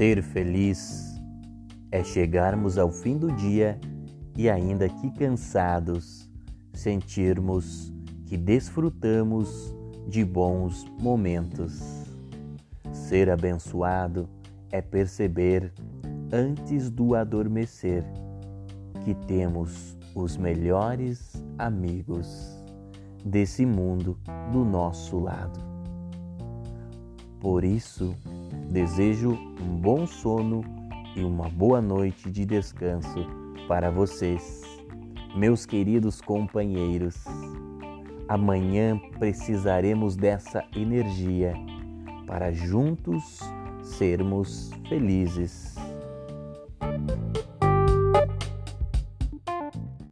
Ser feliz é chegarmos ao fim do dia e, ainda que cansados, sentirmos que desfrutamos de bons momentos. Ser abençoado é perceber, antes do adormecer, que temos os melhores amigos desse mundo do nosso lado. Por isso, desejo um bom sono e uma boa noite de descanso para vocês, meus queridos companheiros. Amanhã precisaremos dessa energia para juntos sermos felizes.